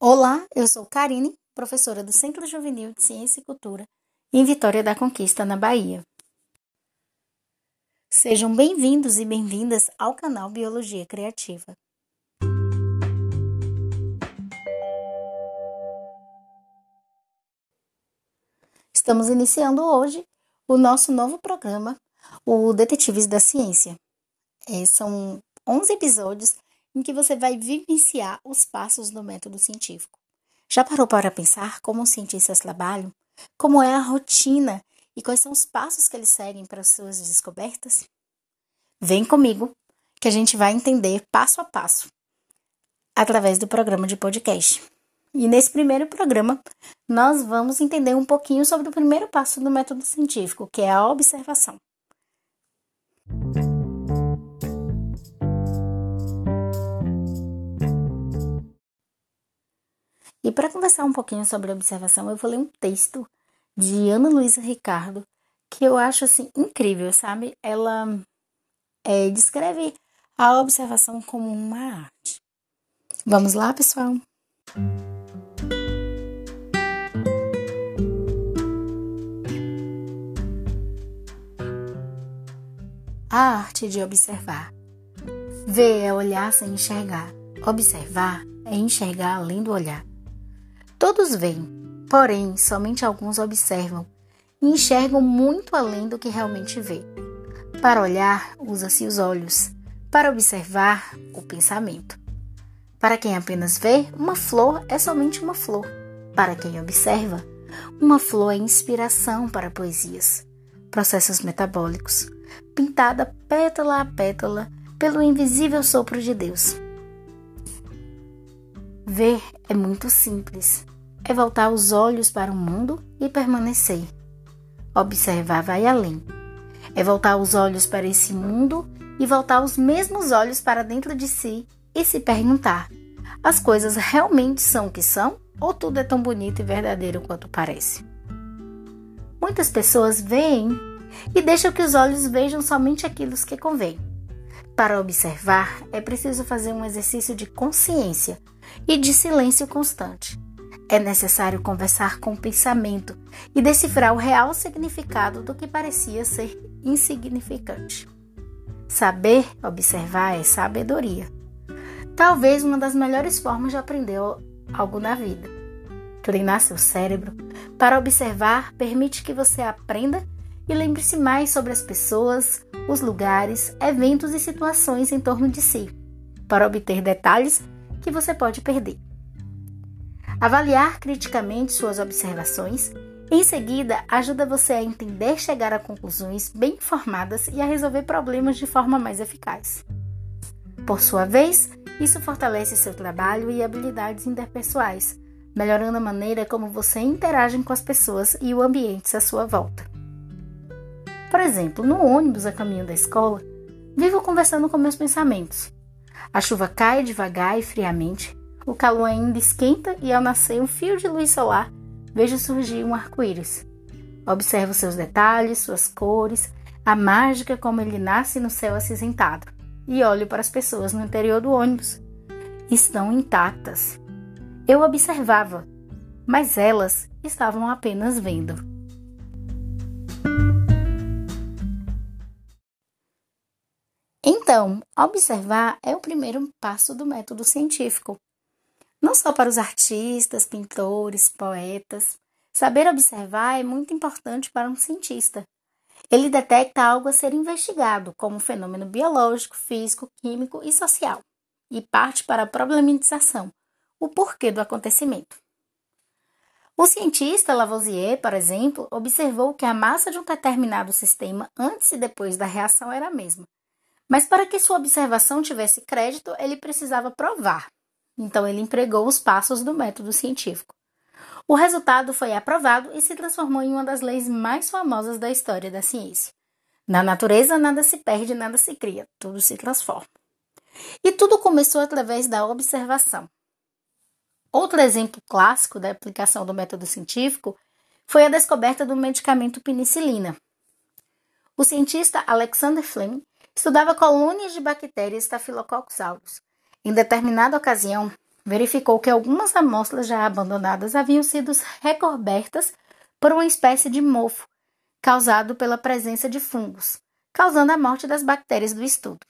Olá, eu sou Karine, professora do Centro Juvenil de Ciência e Cultura em Vitória da Conquista, na Bahia. Sejam bem-vindos e bem-vindas ao canal Biologia Criativa. Estamos iniciando hoje o nosso novo programa, o Detetives da Ciência. É, são 11 episódios em que você vai vivenciar os passos do método científico. Já parou para pensar como os cientistas trabalham? Como é a rotina e quais são os passos que eles seguem para as suas descobertas? Vem comigo que a gente vai entender passo a passo através do programa de podcast. E nesse primeiro programa, nós vamos entender um pouquinho sobre o primeiro passo do método científico, que é a observação. Para conversar um pouquinho sobre observação, eu vou ler um texto de Ana Luísa Ricardo que eu acho assim incrível, sabe? Ela é, descreve a observação como uma arte. Vamos lá, pessoal? A arte de observar. Ver é olhar sem enxergar. Observar é enxergar além do olhar. Todos veem, porém somente alguns observam e enxergam muito além do que realmente vê. Para olhar, usa-se os olhos, para observar, o pensamento. Para quem apenas vê, uma flor é somente uma flor. Para quem observa, uma flor é inspiração para poesias, processos metabólicos, pintada pétala a pétala pelo invisível sopro de Deus. Ver é muito simples. É voltar os olhos para o mundo e permanecer. Observar vai além. É voltar os olhos para esse mundo e voltar os mesmos olhos para dentro de si e se perguntar: as coisas realmente são o que são ou tudo é tão bonito e verdadeiro quanto parece? Muitas pessoas veem e deixam que os olhos vejam somente aquilo que convém. Para observar, é preciso fazer um exercício de consciência e de silêncio constante. É necessário conversar com o pensamento e decifrar o real significado do que parecia ser insignificante. Saber observar é sabedoria. Talvez uma das melhores formas de aprender algo na vida. Treinar seu cérebro para observar permite que você aprenda e lembre-se mais sobre as pessoas, os lugares, eventos e situações em torno de si, para obter detalhes que você pode perder. Avaliar criticamente suas observações, em seguida, ajuda você a entender, chegar a conclusões bem informadas e a resolver problemas de forma mais eficaz. Por sua vez, isso fortalece seu trabalho e habilidades interpessoais, melhorando a maneira como você interage com as pessoas e o ambiente à sua volta. Por exemplo, no ônibus a caminho da escola, vivo conversando com meus pensamentos. A chuva cai devagar e friamente, o calor ainda esquenta e ao nascer um fio de luz solar, vejo surgir um arco-íris. Observo seus detalhes, suas cores, a mágica como ele nasce no céu acinzentado. E olho para as pessoas no interior do ônibus. Estão intactas. Eu observava, mas elas estavam apenas vendo. Então, observar é o primeiro passo do método científico. Não só para os artistas, pintores, poetas. Saber observar é muito importante para um cientista. Ele detecta algo a ser investigado, como um fenômeno biológico, físico, químico e social, e parte para a problematização, o porquê do acontecimento. O cientista Lavoisier, por exemplo, observou que a massa de um determinado sistema antes e depois da reação era a mesma, mas para que sua observação tivesse crédito, ele precisava provar. Então ele empregou os passos do método científico. O resultado foi aprovado e se transformou em uma das leis mais famosas da história da ciência. Na natureza, nada se perde, nada se cria, tudo se transforma. E tudo começou através da observação. Outro exemplo clássico da aplicação do método científico foi a descoberta do medicamento penicilina. O cientista Alexander Fleming estudava colônias de bactérias Staphylococcus aureus. Em determinada ocasião, verificou que algumas amostras já abandonadas haviam sido recobertas por uma espécie de mofo causado pela presença de fungos, causando a morte das bactérias do estudo.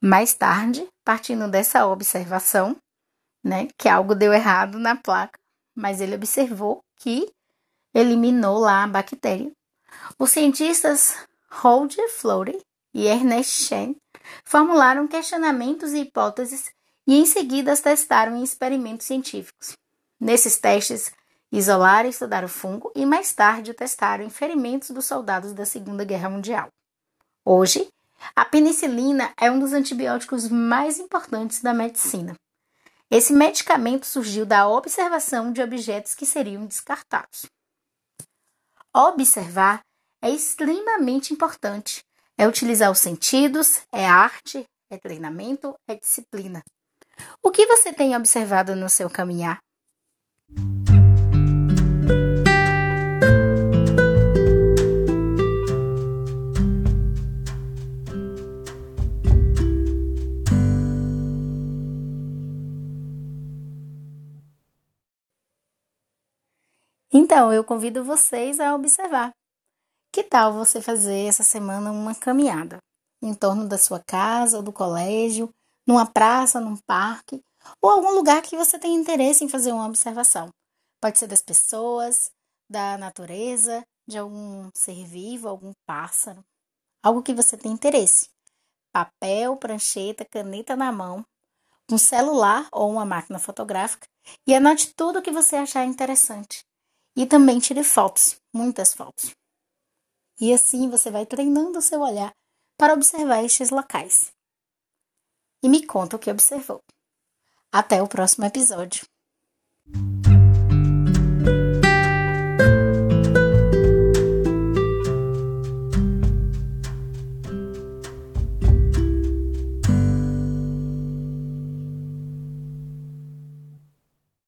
Mais tarde, partindo dessa observação, né, que algo deu errado na placa, mas ele observou que eliminou lá a bactéria. Os cientistas Roger Florey e Ernest Chen formularam questionamentos e hipóteses e em seguida as testaram em experimentos científicos. Nesses testes, isolaram e estudaram o fungo e mais tarde testaram em ferimentos dos soldados da Segunda Guerra Mundial. Hoje, a penicilina é um dos antibióticos mais importantes da medicina. Esse medicamento surgiu da observação de objetos que seriam descartados. Observar é extremamente importante. É utilizar os sentidos, é arte, é treinamento, é disciplina. O que você tem observado no seu caminhar? Então, eu convido vocês a observar. Que tal você fazer essa semana uma caminhada em torno da sua casa ou do colégio, numa praça, num parque ou algum lugar que você tenha interesse em fazer uma observação? Pode ser das pessoas, da natureza, de algum ser vivo, algum pássaro, algo que você tem interesse. Papel, prancheta, caneta na mão, um celular ou uma máquina fotográfica e anote tudo o que você achar interessante. E também tire fotos, muitas fotos. E assim você vai treinando o seu olhar para observar estes locais. E me conta o que observou. Até o próximo episódio.